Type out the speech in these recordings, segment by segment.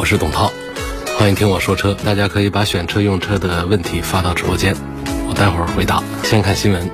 我是董涛，欢迎听我说车。大家可以把选车用车的问题发到直播间，我待会儿回答。先看新闻，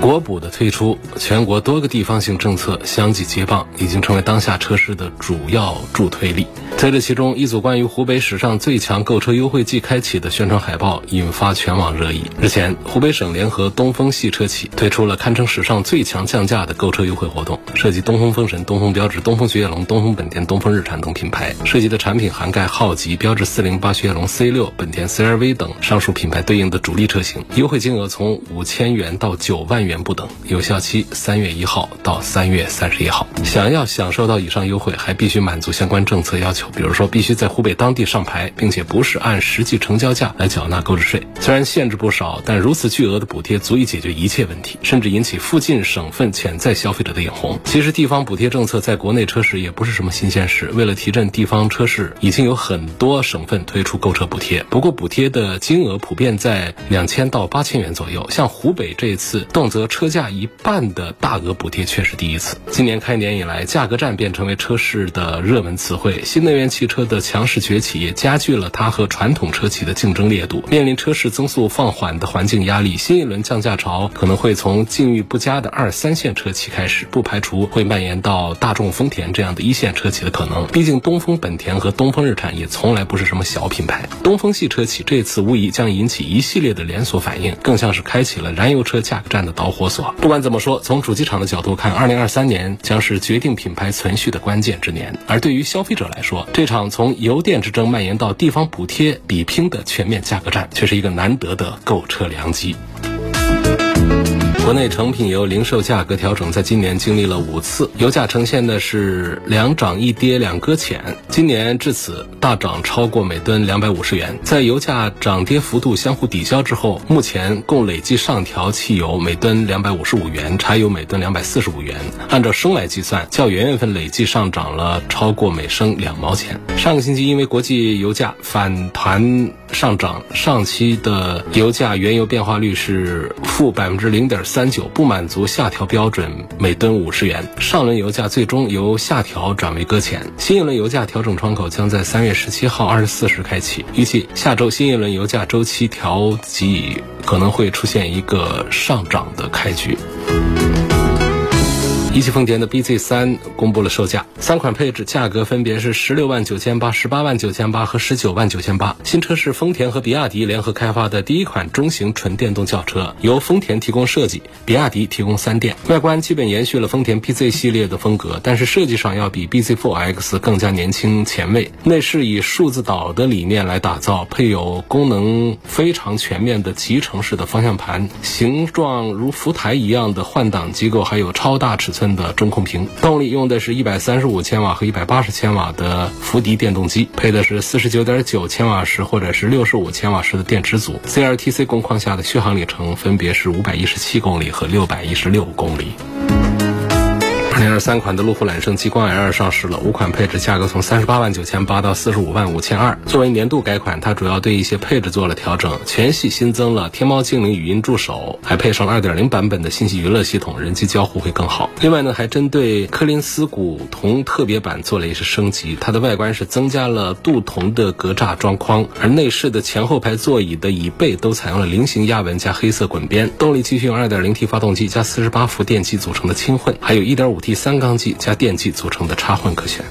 国补的推出，全国多个地方性政策相继接棒，已经成为当下车市的主要助推力。在这其中，一组关于湖北史上最强购车优惠季开启的宣传海报引发全网热议。日前，湖北省联合东风系车企推出了堪称史上最强降价的购车优惠活动，涉及东风风神、东风标致、东风雪铁龙、东风本田、东风日产等品牌，涉及的产品涵盖浩吉、标致四零八、雪铁龙 C 六、本田 CR-V 等上述品牌对应的主力车型，优惠金额从五千元到九万元不等，有效期三月一号到三月三十一号。想要享受到以上优惠，还必须满足相关政策要求。比如说，必须在湖北当地上牌，并且不是按实际成交价来缴纳购置税。虽然限制不少，但如此巨额的补贴足以解决一切问题，甚至引起附近省份潜在消费者的眼红。其实，地方补贴政策在国内车市也不是什么新鲜事。为了提振地方车市，已经有很多省份推出购车补贴。不过，补贴的金额普遍在两千到八千元左右。像湖北这一次动辄车价一半的大额补贴却是第一次。今年开年以来，价格战便成为车市的热门词汇。新能源汽车的强势崛起也加剧了它和传统车企的竞争烈度。面临车市增速放缓的环境压力，新一轮降价潮可能会从境遇不佳的二三线车企开始，不排除会蔓延到大众、丰田这样的一线车企的可能。毕竟，东风本田和东风日产也从来不是什么小品牌。东风系车企这次无疑将引起一系列的连锁反应，更像是开启了燃油车价格战的导火索。不管怎么说，从主机厂的角度看，二零二三年将是决定品牌存续的关键之年。而对于消费者来说，这场从油电之争蔓延到地方补贴比拼的全面价格战，却是一个难得的购车良机。国内成品油零售价格调整在今年经历了五次，油价呈现的是两涨一跌两搁浅。今年至此大涨超过每吨两百五十元，在油价涨跌幅度相互抵消之后，目前共累计上调汽油每吨两百五十五元，柴油每吨两百四十五元。按照升来计算，较元月份累计上涨了超过每升两毛钱。上个星期因为国际油价反弹上涨，上期的油价原油变化率是负百分之零点三。三九不满足下调标准，每吨五十元。上轮油价最终由下调转为搁浅。新一轮油价调整窗口将在三月十七号二十四时开启，预计下周新一轮油价周期调及可能会出现一个上涨的开局。一汽丰田的 BZ 三公布了售价，三款配置价格分别是十六万九千八、十八万九千八和十九万九千八。新车是丰田和比亚迪联合开发的第一款中型纯电动轿车，由丰田提供设计，比亚迪提供三电。外观基本延续了丰田 BZ 系列的风格，但是设计上要比 BZ4X 更加年轻前卫。内饰以数字岛的理念来打造，配有功能非常全面的集成式的方向盘，形状如福台一样的换挡机构，还有超大尺寸。的中控屏，动力用的是一百三十五千瓦和一百八十千瓦的福迪电动机，配的是四十九点九千瓦时或者是六十五千瓦时的电池组。CLTC 工况下的续航里程分别是五百一十七公里和六百一十六公里。零二三款的路虎揽胜极光 L 上市了，五款配置价格从三十八万九千八到四十五万五千二。作为年度改款，它主要对一些配置做了调整，全系新增了天猫精灵语音助手，还配上了二点零版本的信息娱乐系统，人机交互会更好。另外呢，还针对柯林斯古铜特别版做了一些升级，它的外观是增加了镀铜的格栅装框，而内饰的前后排座椅的椅背都采用了菱形压纹加黑色滚边。动力继续用二点零 T 发动机加四十八伏电机组成的轻混，还有一点五 T。第三缸机加电机组成的插混可选。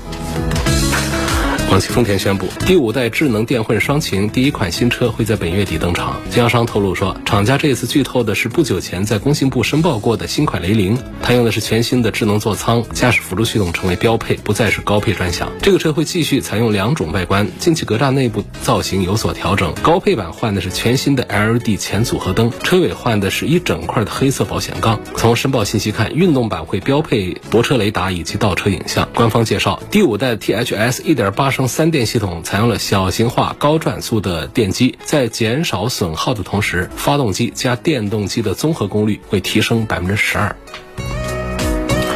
广汽丰田宣布，第五代智能电混双擎第一款新车会在本月底登场。经销商透露说，厂家这次剧透的是不久前在工信部申报过的新款雷凌，它用的是全新的智能座舱，驾驶辅助系统成为标配，不再是高配专享。这个车会继续采用两种外观，进气格栅内部造型有所调整，高配版换的是全新的 LED 前组合灯，车尾换的是一整块的黑色保险杠。从申报信息看，运动版会标配泊车雷达以及倒车影像。官方介绍，第五代 THS 1.8升三电系统采用了小型化、高转速的电机，在减少损耗的同时，发动机加电动机的综合功率会提升百分之十二。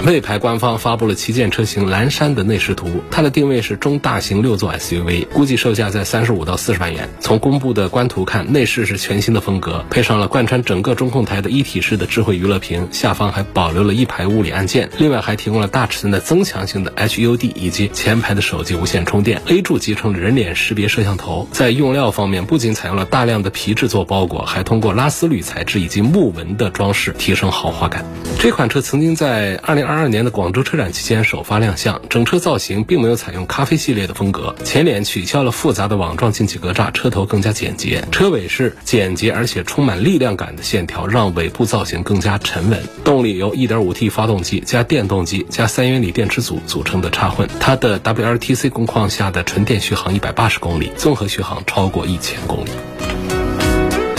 魏牌官方发布了旗舰车型蓝山的内饰图，它的定位是中大型六座 SUV，估计售价在三十五到四十万元。从公布的官图看，内饰是全新的风格，配上了贯穿整个中控台的一体式的智慧娱乐屏，下方还保留了一排物理按键，另外还提供了大尺寸的增强型的 HUD 以及前排的手机无线充电，A 柱集成人脸识别摄像头。在用料方面，不仅采用了大量的皮质做包裹，还通过拉丝铝材质以及木纹的装饰提升豪华感。这款车曾经在二零二二二年的广州车展期间首发亮相，整车造型并没有采用咖啡系列的风格，前脸取消了复杂的网状进气格栅，车头更加简洁，车尾是简洁而且充满力量感的线条，让尾部造型更加沉稳。动力由 1.5T 发动机加电动机加三元锂电池组组成的插混，它的 WLTC 工况下的纯电续航一百八十公里，综合续航超过一千公里。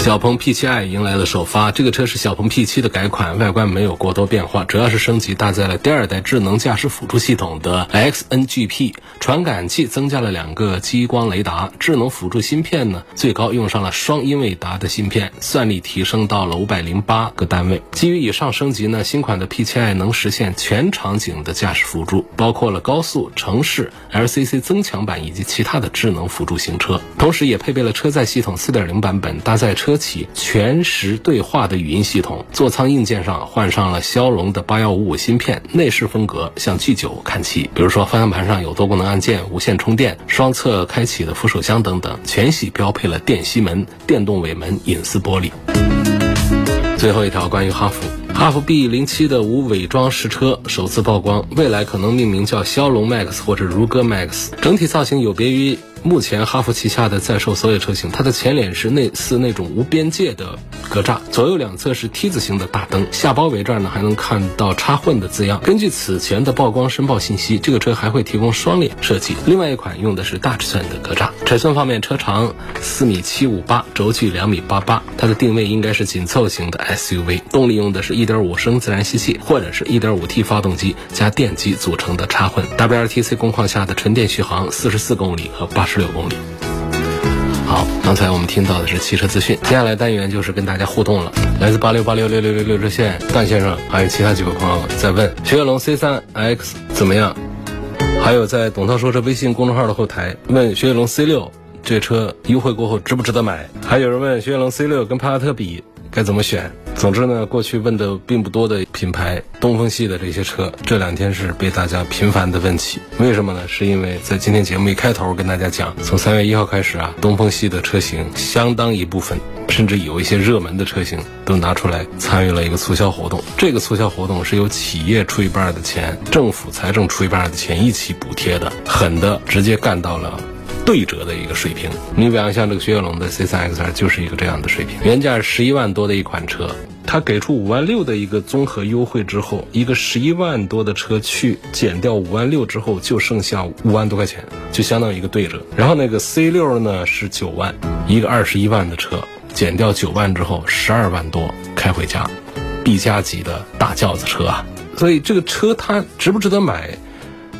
小鹏 P7i 迎来了首发，这个车是小鹏 P7 的改款，外观没有过多变化，主要是升级搭载了第二代智能驾驶辅助系统的 XNGP，传感器增加了两个激光雷达，智能辅助芯片呢最高用上了双英伟达的芯片，算力提升到了五百零八个单位。基于以上升级呢，新款的 P7i 能实现全场景的驾驶辅助，包括了高速、城市、LCC 增强版以及其他的智能辅助行车，同时也配备了车载系统四点零版本，搭载车。车企全时对话的语音系统，座舱硬件上换上了骁龙的八幺五五芯片，内饰风格向 G 九看齐。比如说方向盘上有多功能按键、无线充电、双侧开启的扶手箱等等。全系标配了电吸门、电动尾门、隐私玻璃。最后一条关于哈弗，哈弗 B 零七的无伪装实车首次曝光，未来可能命名叫骁龙 Max 或者如歌 Max，整体造型有别于。目前哈弗旗下的在售所有车型，它的前脸是类似那种无边界的格栅，左右两侧是 T 字形的大灯，下包围这儿呢还能看到插混的字样。根据此前的曝光申报信息，这个车还会提供双脸设计。另外一款用的是大尺寸的格栅。尺寸方面，车长四米七五八，轴距两米八八，它的定位应该是紧凑型的 SUV。动力用的是一点五升自然吸气或者是一点五 T 发动机加电机组成的插混。WLTC 工况下的纯电续航四十四公里和八十。十六公里。好，刚才我们听到的是汽车资讯，接下来单元就是跟大家互动了。来自八六八六六六六六热线段先生，还有其他几位朋友在问雪铁龙 C 三 X 怎么样？还有在董涛说车微信公众号的后台问雪铁龙 C 六这车优惠过后值不值得买？还有人问雪铁龙 C 六跟帕萨特比该怎么选？总之呢，过去问的并不多的品牌东风系的这些车，这两天是被大家频繁的问起。为什么呢？是因为在今天节目一开头跟大家讲，从三月一号开始啊，东风系的车型相当一部分，甚至有一些热门的车型都拿出来参与了一个促销活动。这个促销活动是由企业出一半的钱，政府财政出一半的钱一起补贴的，狠的直接干到了。对折的一个水平，你比方像这个雪铁龙的 C3XR 就是一个这样的水平，原价十一万多的一款车，它给出五万六的一个综合优惠之后，一个十一万多的车去减掉五万六之后，就剩下五万多块钱，就相当于一个对折。然后那个 C6 呢是九万，一个二十一万的车减掉九万之后，十二万多开回家，B 加级的大轿子车啊，所以这个车它值不值得买？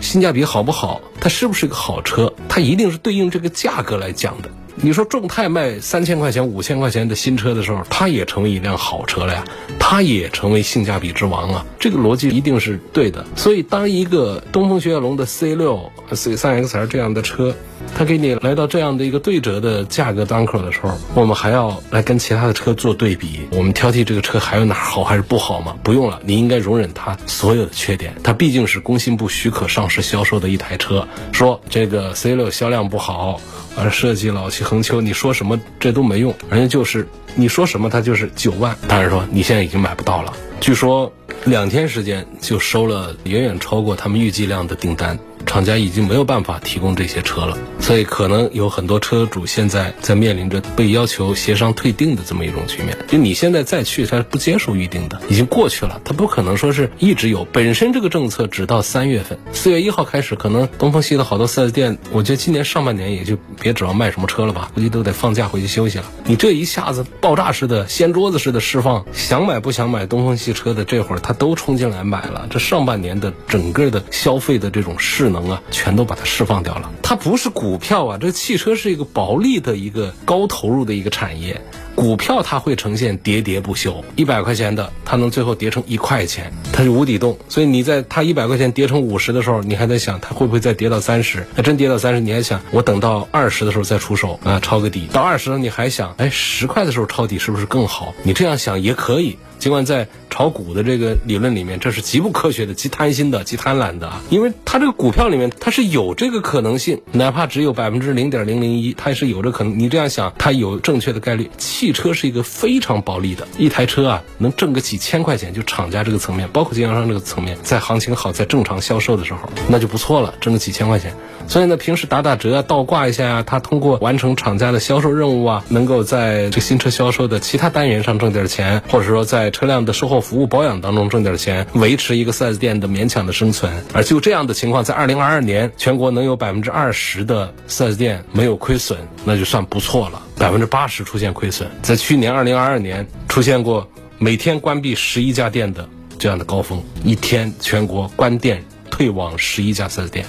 性价比好不好？它是不是一个好车？它一定是对应这个价格来讲的。你说众泰卖三千块钱、五千块钱的新车的时候，它也成为一辆好车了呀，它也成为性价比之王啊。这个逻辑一定是对的。所以，当一个东风雪铁龙的 C 六、C 三 XR 这样的车，他给你来到这样的一个对折的价格档口的时候，我们还要来跟其他的车做对比，我们挑剔这个车还有哪好还是不好吗？不用了，你应该容忍它所有的缺点。它毕竟是工信部许可上市销售的一台车，说这个 C 六销量不好。而设计老气横秋，你说什么这都没用，人家就是你说什么他就是九万，但是说你现在已经买不到了。据说两天时间就收了远远超过他们预计量的订单。厂家已经没有办法提供这些车了，所以可能有很多车主现在在面临着被要求协商退订的这么一种局面。就你现在再去，他是不接受预定的，已经过去了，他不可能说是一直有。本身这个政策只到三月份，四月一号开始，可能东风系的好多 4S 店，我觉得今年上半年也就别指望卖什么车了吧，估计都得放假回去休息了。你这一下子爆炸式的掀桌子式的释放，想买不想买东风系车的这会儿他都冲进来买了。这上半年的整个的消费的这种势能啊，全都把它释放掉了。它不是股票啊，这汽车是一个薄利的一个高投入的一个产业。股票它会呈现喋喋不休，一百块钱的它能最后跌成一块钱，它是无底洞。所以你在它一百块钱跌成五十的时候，你还在想它会不会再跌到三十？那真跌到三十，你还想我等到二十的时候再出手啊，抄个底。到二十了，你还想，哎，十块的时候抄底是不是更好？你这样想也可以。尽管在炒股的这个理论里面，这是极不科学的、极贪心的、极贪婪的啊！因为它这个股票里面，它是有这个可能性，哪怕只有百分之零点零零一，它也是有这可能。你这样想，它有正确的概率。汽车是一个非常暴利的，一台车啊，能挣个几千块钱，就厂家这个层面，包括经销商这个层面，在行情好、在正常销售的时候，那就不错了，挣个几千块钱。所以呢，平时打打折啊，倒挂一下啊，他通过完成厂家的销售任务啊，能够在这个新车销售的其他单元上挣点钱，或者说在车辆的售后服务保养当中挣点钱，维持一个 4S 店的勉强的生存。而就这样的情况，在2022年，全国能有百分之二十的 4S 店没有亏损，那就算不错了。百分之八十出现亏损，在去年2022年出现过每天关闭十一家店的这样的高峰，一天全国关店退网十一家 4S 店。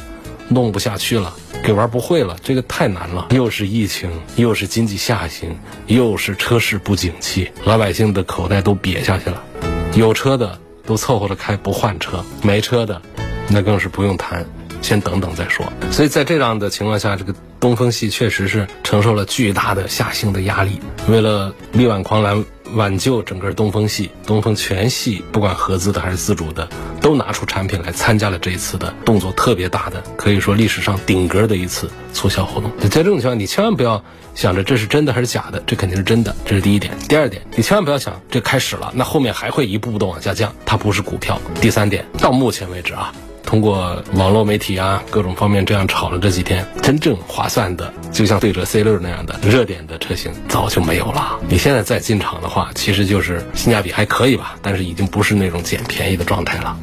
弄不下去了，给玩不会了，这个太难了。又是疫情，又是经济下行，又是车市不景气，老百姓的口袋都瘪下去了。有车的都凑合着开，不换车；没车的，那更是不用谈，先等等再说。所以在这样的情况下，这个东风系确实是承受了巨大的下行的压力。为了力挽狂澜。挽救整个东风系，东风全系不管合资的还是自主的，都拿出产品来参加了这一次的动作特别大的，可以说历史上顶格的一次促销活动。在这种情况，你千万不要想着这是真的还是假的，这肯定是真的，这是第一点。第二点，你千万不要想这开始了，那后面还会一步步的往下降，它不是股票。第三点，到目前为止啊。通过网络媒体啊，各种方面这样炒了这几天，真正划算的，就像对折 C 六那样的热点的车型早就没有了。你现在再进场的话，其实就是性价比还可以吧，但是已经不是那种捡便宜的状态了。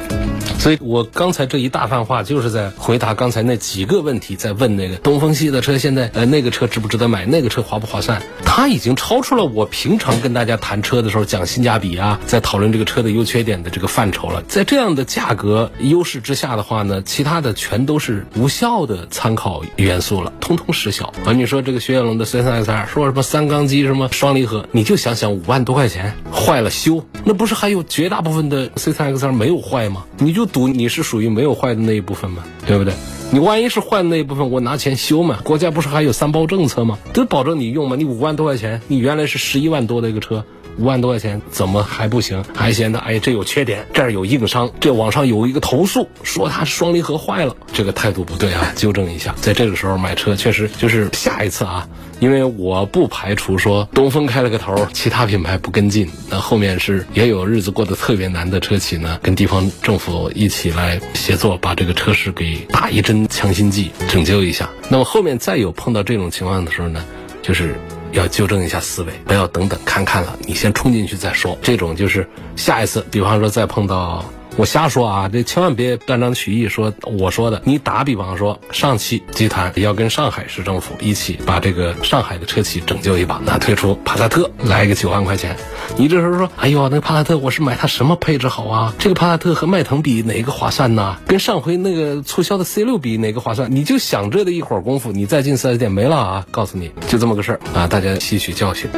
所以我刚才这一大番话就是在回答刚才那几个问题，在问那个东风系的车现在呃那个车值不值得买，那个车划不划算？它已经超出了我平常跟大家谈车的时候讲性价比啊，在讨论这个车的优缺点的这个范畴了。在这样的价格优势之下大的话呢，其他的全都是无效的参考元素了，通通失效啊！你说这个雪铁龙的 C3 X2 说什么三缸机什么双离合，你就想想五万多块钱坏了修，那不是还有绝大部分的 C3 X2 没有坏吗？你就赌你是属于没有坏的那一部分吗？对不对？你万一是坏的那一部分，我拿钱修嘛？国家不是还有三包政策吗？都保证你用嘛？你五万多块钱，你原来是十一万多的一个车。五万多块钱怎么还不行？还嫌他哎，这有缺点，这儿有硬伤，这网上有一个投诉，说它双离合坏了，这个态度不对啊，纠正一下。在这个时候买车，确实就是下一次啊，因为我不排除说东风开了个头，其他品牌不跟进，那后面是也有日子过得特别难的车企呢，跟地方政府一起来协作，把这个车市给打一针强心剂，拯救一下。那么后面再有碰到这种情况的时候呢，就是。要纠正一下思维，不要等等看看了，你先冲进去再说。这种就是下一次，比方说再碰到。我瞎说啊，这千万别断章取义说我说的。你打比方说，上汽集团要跟上海市政府一起把这个上海的车企拯救一把，那推出帕萨特来一个九万块钱，你这时候说，哎呦，那个帕萨特我是买它什么配置好啊？这个帕萨特和迈腾比哪个划算呢？跟上回那个促销的 C 六比哪个划算？你就想这的一会儿功夫，你再进四 S 店没了啊！告诉你就这么个事儿啊，大家吸取教训。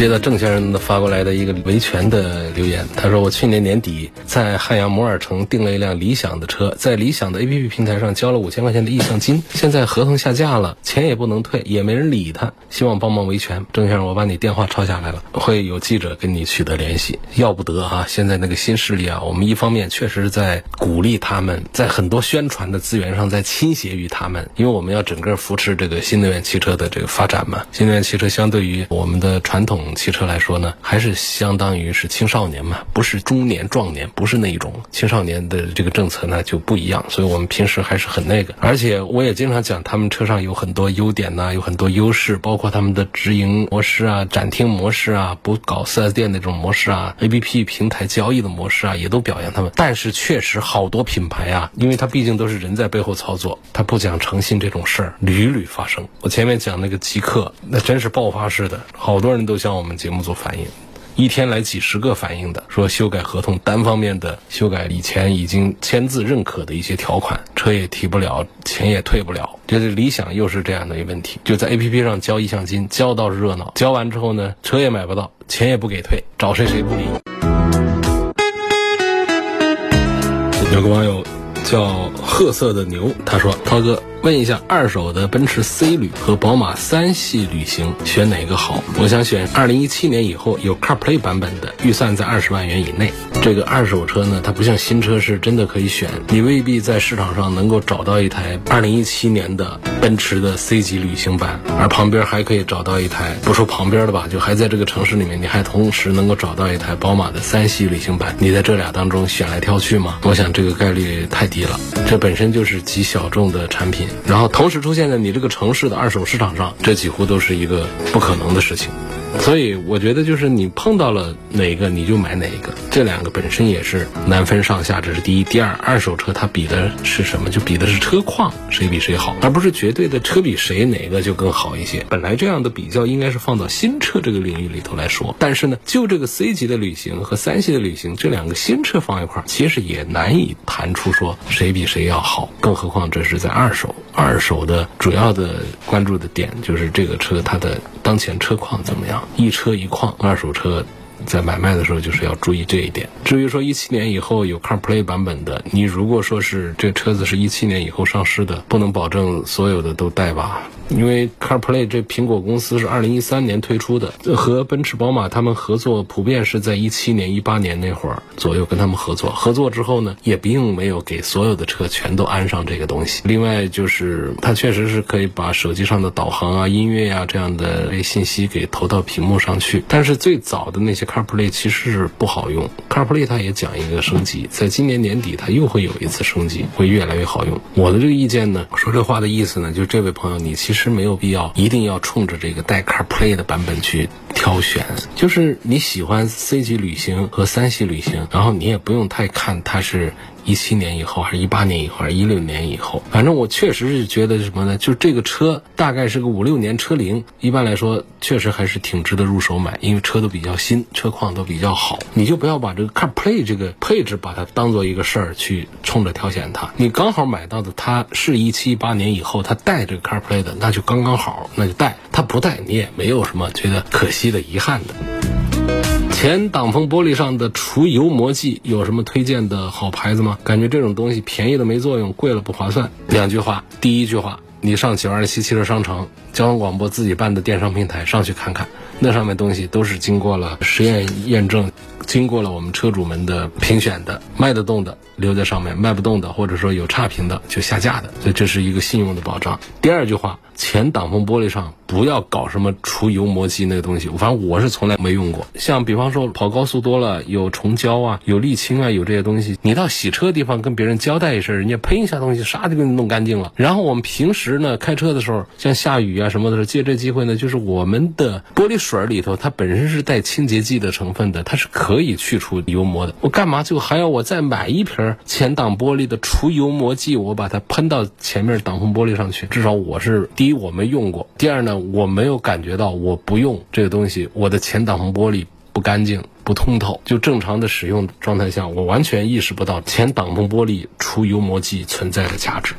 接到郑先生的发过来的一个维权的留言，他说：“我去年年底在汉阳摩尔城订了一辆理想的车，在理想的 APP 平台上交了五千块钱的意向金，现在合同下架了，钱也不能退，也没人理他，希望帮忙维权。”郑先生，我把你电话抄下来了，会有记者跟你取得联系。要不得啊！现在那个新势力啊，我们一方面确实在鼓励他们，在很多宣传的资源上在倾斜于他们，因为我们要整个扶持这个新能源汽车的这个发展嘛。新能源汽车相对于我们的传统。汽车来说呢，还是相当于是青少年嘛，不是中年壮年，不是那一种青少年的这个政策呢就不一样。所以我们平时还是很那个，而且我也经常讲，他们车上有很多优点呐，有很多优势，包括他们的直营模式啊、展厅模式啊、不搞 4S 店那种模式啊、APP 平台交易的模式啊，也都表扬他们。但是确实好多品牌啊，因为它毕竟都是人在背后操作，它不讲诚信这种事儿屡屡发生。我前面讲那个极客，那真是爆发式的，好多人都向我们节目组反映。一天来几十个反映的，说修改合同单方面的修改以前已经签字认可的一些条款，车也提不了，钱也退不了。就是理想又是这样的一个问题，就在 A P P 上交意向金，交到热闹，交完之后呢，车也买不到，钱也不给退，找谁谁不理。有个网友叫褐色的牛，他说：“涛哥。”问一下，二手的奔驰 C 旅和宝马三系旅行选哪个好？我想选二零一七年以后有 CarPlay 版本的，预算在二十万元以内。这个二手车呢，它不像新车是真的可以选，你未必在市场上能够找到一台二零一七年的奔驰的 C 级旅行版，而旁边还可以找到一台，不说旁边的吧，就还在这个城市里面，你还同时能够找到一台宝马的三系旅行版。你在这俩当中选来挑去吗？我想这个概率太低了，这本本身就是极小众的产品。然后同时出现在你这个城市的二手市场上，这几乎都是一个不可能的事情。所以我觉得就是你碰到了哪个你就买哪一个，这两个本身也是难分上下，这是第一。第二，二手车它比的是什么？就比的是车况，谁比谁好，而不是绝对的车比谁哪个就更好一些。本来这样的比较应该是放到新车这个领域里头来说，但是呢，就这个 C 级的旅行和三系的旅行这两个新车放一块儿，其实也难以谈出说谁比谁要好。更何况这是在二手，二手的主要的关注的点就是这个车它的当前车况怎么样。一车一况，二手车在买卖的时候就是要注意这一点。至于说一七年以后有 CarPlay 版本的，你如果说是这车子是一七年以后上市的，不能保证所有的都带吧。因为 CarPlay 这苹果公司是二零一三年推出的，和奔驰、宝马他们合作，普遍是在一七年、一八年那会儿左右跟他们合作。合作之后呢，也并没有给所有的车全都安上这个东西。另外就是，它确实是可以把手机上的导航啊、音乐呀这样的信息给投到屏幕上去。但是最早的那些 CarPlay 其实是不好用。CarPlay 它也讲一个升级，在今年年底它又会有一次升级，会越来越好用。我的这个意见呢，说这话的意思呢，就这位朋友，你其实。是没有必要一定要冲着这个带 CarPlay 的版本去挑选，就是你喜欢 C 级旅行和三系旅行，然后你也不用太看它是。一七年以后，还是一八年以后，还是一六年以后？反正我确实是觉得什么呢？就这个车大概是个五六年车龄，一般来说确实还是挺值得入手买，因为车都比较新，车况都比较好。你就不要把这个 CarPlay 这个配置把它当做一个事儿去冲着挑选它。你刚好买到的它是一七一八年以后，它带这个 CarPlay 的，那就刚刚好，那就带。它不带，你也没有什么觉得可惜的、遗憾的。前挡风玻璃上的除油膜剂有什么推荐的好牌子吗？感觉这种东西便宜的没作用，贵了不划算。两句话，第一句话，你上九二七汽车商城交通广播自己办的电商平台上去看看，那上面东西都是经过了实验验证，经过了我们车主们的评选的，卖得动的留在上面，卖不动的或者说有差评的就下架的，所以这是一个信用的保障。第二句话，前挡风玻璃上。不要搞什么除油膜剂那个东西，反正我是从来没用过。像比方说跑高速多了，有虫胶啊，有沥青啊，有这些东西，你到洗车的地方跟别人交代一声，人家喷一下东西，唰就给你弄干净了。然后我们平时呢开车的时候，像下雨啊什么的时候，借这机会呢，就是我们的玻璃水里头，它本身是带清洁剂的成分的，它是可可以去除油膜的。我干嘛就还要我再买一瓶前挡玻璃的除油膜剂，我把它喷到前面挡风玻璃上去？至少我是第一我没用过，第二呢。我没有感觉到我不用这个东西，我的前挡风玻璃不干净、不通透。就正常的使用状态下，我完全意识不到前挡风玻璃除油膜剂存在的价值。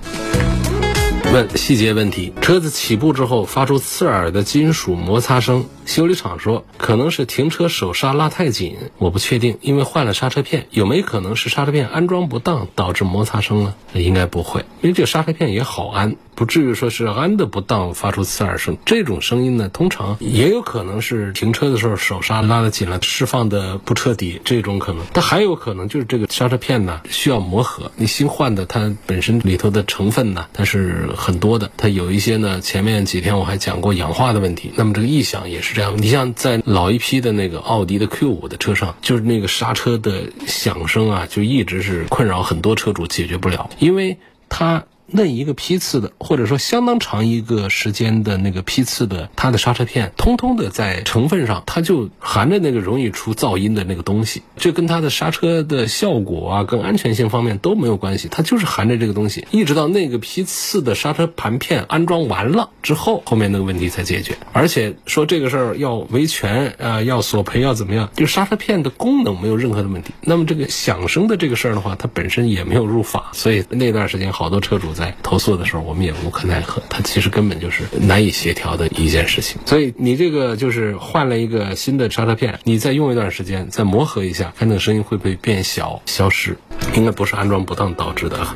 问细节问题：车子起步之后发出刺耳的金属摩擦声，修理厂说可能是停车手刹拉太紧，我不确定，因为换了刹车片，有没有可能是刹车片安装不当导致摩擦声呢？应该不会，因为这个刹车片也好安。不至于说是安的不当发出刺耳声，这种声音呢，通常也有可能是停车的时候手刹拉的紧了，释放的不彻底，这种可能。但还有可能就是这个刹车片呢需要磨合，你新换的它本身里头的成分呢，它是很多的。它有一些呢，前面几天我还讲过氧化的问题。那么这个异响也是这样。你像在老一批的那个奥迪的 Q 五的车上，就是那个刹车的响声啊，就一直是困扰很多车主解决不了，因为它。那一个批次的，或者说相当长一个时间的那个批次的，它的刹车片，通通的在成分上，它就含着那个容易出噪音的那个东西，这跟它的刹车的效果啊，跟安全性方面都没有关系，它就是含着这个东西，一直到那个批次的刹车盘片安装完了之后，后面那个问题才解决。而且说这个事儿要维权啊，要索赔要怎么样，就刹车片的功能没有任何的问题。那么这个响声的这个事儿的话，它本身也没有入法，所以那段时间好多车主。在来投诉的时候，我们也无可奈何。它其实根本就是难以协调的一件事情。所以你这个就是换了一个新的刹车片，你再用一段时间，再磨合一下，看那个声音会不会变小、消失。应该不是安装不当导致的，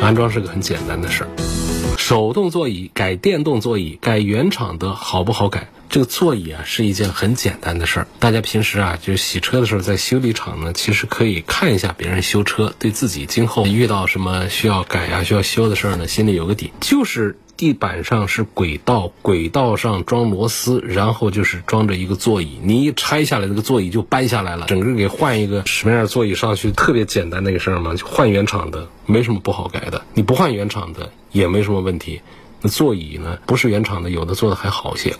安装是个很简单的事儿。手动座椅改电动座椅，改原厂的好不好改？这个座椅啊是一件很简单的事儿，大家平时啊就是洗车的时候，在修理厂呢，其实可以看一下别人修车，对自己今后遇到什么需要改啊、需要修的事儿呢，心里有个底。就是地板上是轨道，轨道上装螺丝，然后就是装着一个座椅，你一拆下来，这个座椅就搬下来了，整个给换一个什么样的座椅上去，特别简单的一个事儿嘛，就换原厂的，没什么不好改的。你不换原厂的也没什么问题。那座椅呢，不是原厂的，有的做的还好些。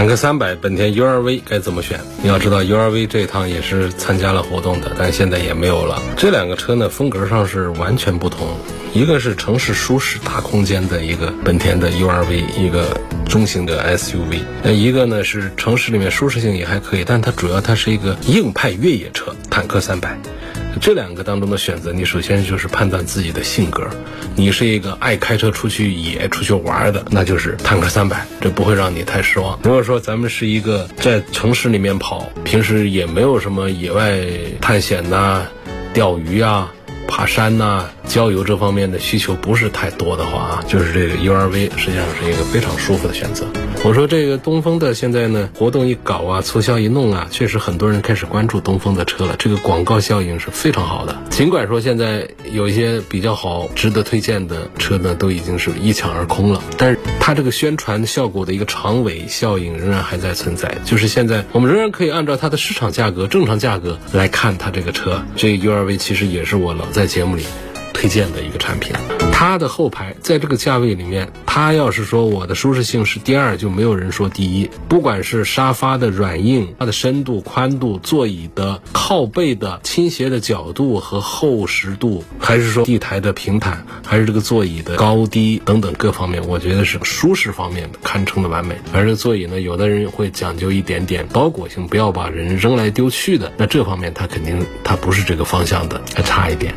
坦克三百，本田 URV 该怎么选？你要知道，URV 这一趟也是参加了活动的，但现在也没有了。这两个车呢，风格上是完全不同。一个是城市舒适大空间的一个本田的 URV，一个中型的 SUV。那一个呢是城市里面舒适性也还可以，但它主要它是一个硬派越野车，坦克三百。这两个当中的选择，你首先就是判断自己的性格。你是一个爱开车出去野、出去玩的，那就是坦克三百，这不会让你太失望。如果说咱们是一个在城市里面跑，平时也没有什么野外探险呐、钓鱼啊。爬山呐，郊游这方面的需求不是太多的话啊，就是这个 URV 实际上是一个非常舒服的选择。我说这个东风的现在呢，活动一搞啊，促销一弄啊，确实很多人开始关注东风的车了，这个广告效应是非常好的。尽管说现在有一些比较好、值得推荐的车呢，都已经是一抢而空了，但是它这个宣传效果的一个长尾效应仍然还在存在。就是现在我们仍然可以按照它的市场价格、正常价格来看它这个车。这 URV 其实也是我老。在节目里推荐的一个产品。它的后排在这个价位里面，它要是说我的舒适性是第二，就没有人说第一。不管是沙发的软硬、它的深度、宽度、座椅的靠背的倾斜的角度和厚实度，还是说地台的平坦，还是这个座椅的高低等等各方面，我觉得是舒适方面堪称的完美。而这座椅呢，有的人会讲究一点点包裹性，不要把人扔来丢去的。那这方面它肯定它不是这个方向的，还差一点。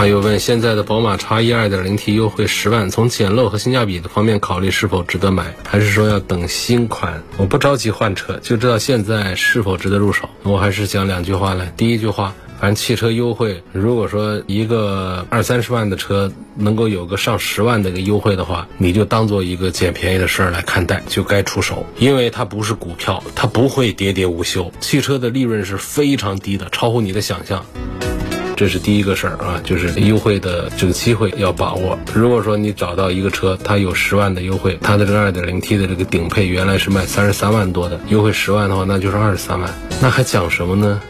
还有问现在的宝马 X1 2.0T 优惠十万，从简陋和性价比的方面考虑是否值得买，还是说要等新款？我不着急换车，就知道现在是否值得入手。我还是讲两句话来。第一句话，反正汽车优惠，如果说一个二三十万的车能够有个上十万的一个优惠的话，你就当做一个捡便宜的事儿来看待，就该出手，因为它不是股票，它不会喋喋无休。汽车的利润是非常低的，超乎你的想象。这是第一个事儿啊，就是优惠的这个机会要把握。如果说你找到一个车，它有十万的优惠，它的这个二点零 T 的这个顶配原来是卖三十三万多的，优惠十万的话，那就是二十三万，那还讲什么呢？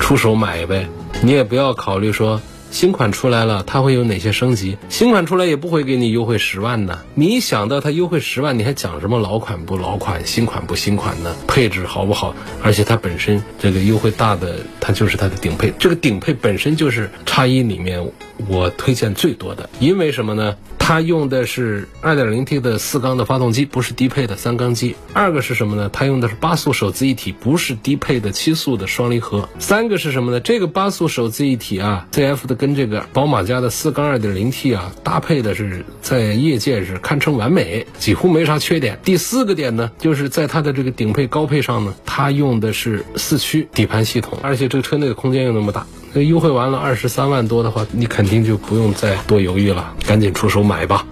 出手买呗，你也不要考虑说。新款出来了，它会有哪些升级？新款出来也不会给你优惠十万呢。你一想到它优惠十万，你还讲什么老款不老款、新款不新款呢？配置好不好？而且它本身这个优惠大的，它就是它的顶配。这个顶配本身就是叉一里面我推荐最多的，因为什么呢？它用的是 2.0T 的四缸的发动机，不是低配的三缸机。二个是什么呢？它用的是八速手自一体，不是低配的七速的双离合。三个是什么呢？这个八速手自一体啊，ZF 的跟这个宝马家的四缸 2.0T 啊搭配的是在业界是堪称完美，几乎没啥缺点。第四个点呢，就是在它的这个顶配高配上呢，它用的是四驱底盘系统，而且这个车内的空间又那么大。那优惠完了二十三万多的话，你肯定就不用再多犹豫了，赶紧出手买吧。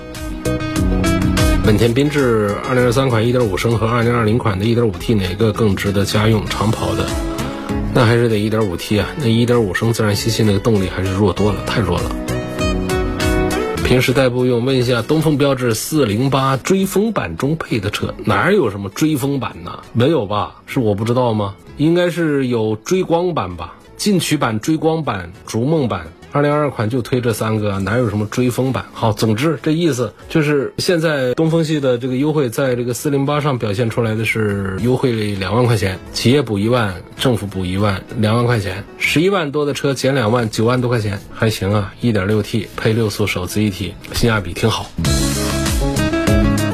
本田缤智二零二三款一点五升和二零二零款的一点五 T 哪个更值得家用长跑的？那还是得一点五 T 啊，那一点五升自然吸气那个动力还是弱多了，太弱了。平时代步用，问一下东风标致四零八追风版中配的车，哪有什么追风版呢？没有吧？是我不知道吗？应该是有追光版吧？进取版、追光版、逐梦版。二零二二款就推这三个，哪有什么追风版？好，总之这意思就是现在东风系的这个优惠，在这个四零八上表现出来的是优惠两万块钱，企业补一万，政府补一万，两万块钱，十一万多的车减两万，九万多块钱，还行啊，一点六 T 配六速手自一体，性价比挺好。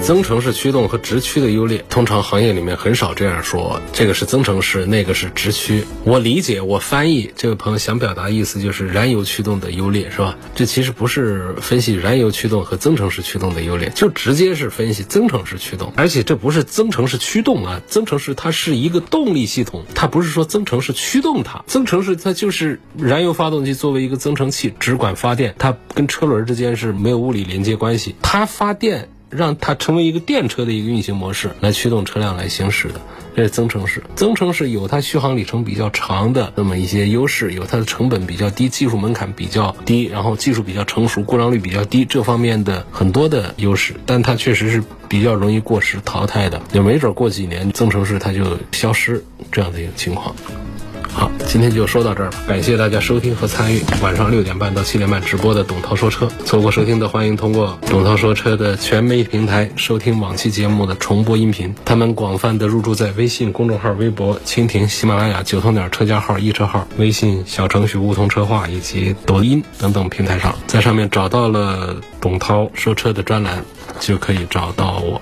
增程式驱动和直驱的优劣，通常行业里面很少这样说。这个是增程式，那个是直驱。我理解，我翻译，这位朋友想表达意思就是燃油驱动的优劣，是吧？这其实不是分析燃油驱动和增程式驱动的优劣，就直接是分析增程式驱动。而且这不是增程式驱动啊，增程式它是一个动力系统，它不是说增程式驱动它。增程式它就是燃油发动机作为一个增程器，只管发电，它跟车轮之间是没有物理连接关系，它发电。让它成为一个电车的一个运行模式，来驱动车辆来行驶的，这是增程式。增程式有它续航里程比较长的那么一些优势，有它的成本比较低，技术门槛比较低，然后技术比较成熟，故障率比较低，这方面的很多的优势。但它确实是比较容易过时淘汰的，也没准过几年增程式它就消失这样的一个情况。好，今天就说到这儿了，感谢大家收听和参与晚上六点半到七点半直播的董涛说车。错过收听的，欢迎通过董涛说车的全媒平台收听往期节目的重播音频。他们广泛的入驻在微信公众号、微博、蜻蜓、喜马拉雅、九头鸟车家号、易车号、微信小程序梧桐车话以及抖音等等平台上，在上面找到了董涛说车的专栏，就可以找到我。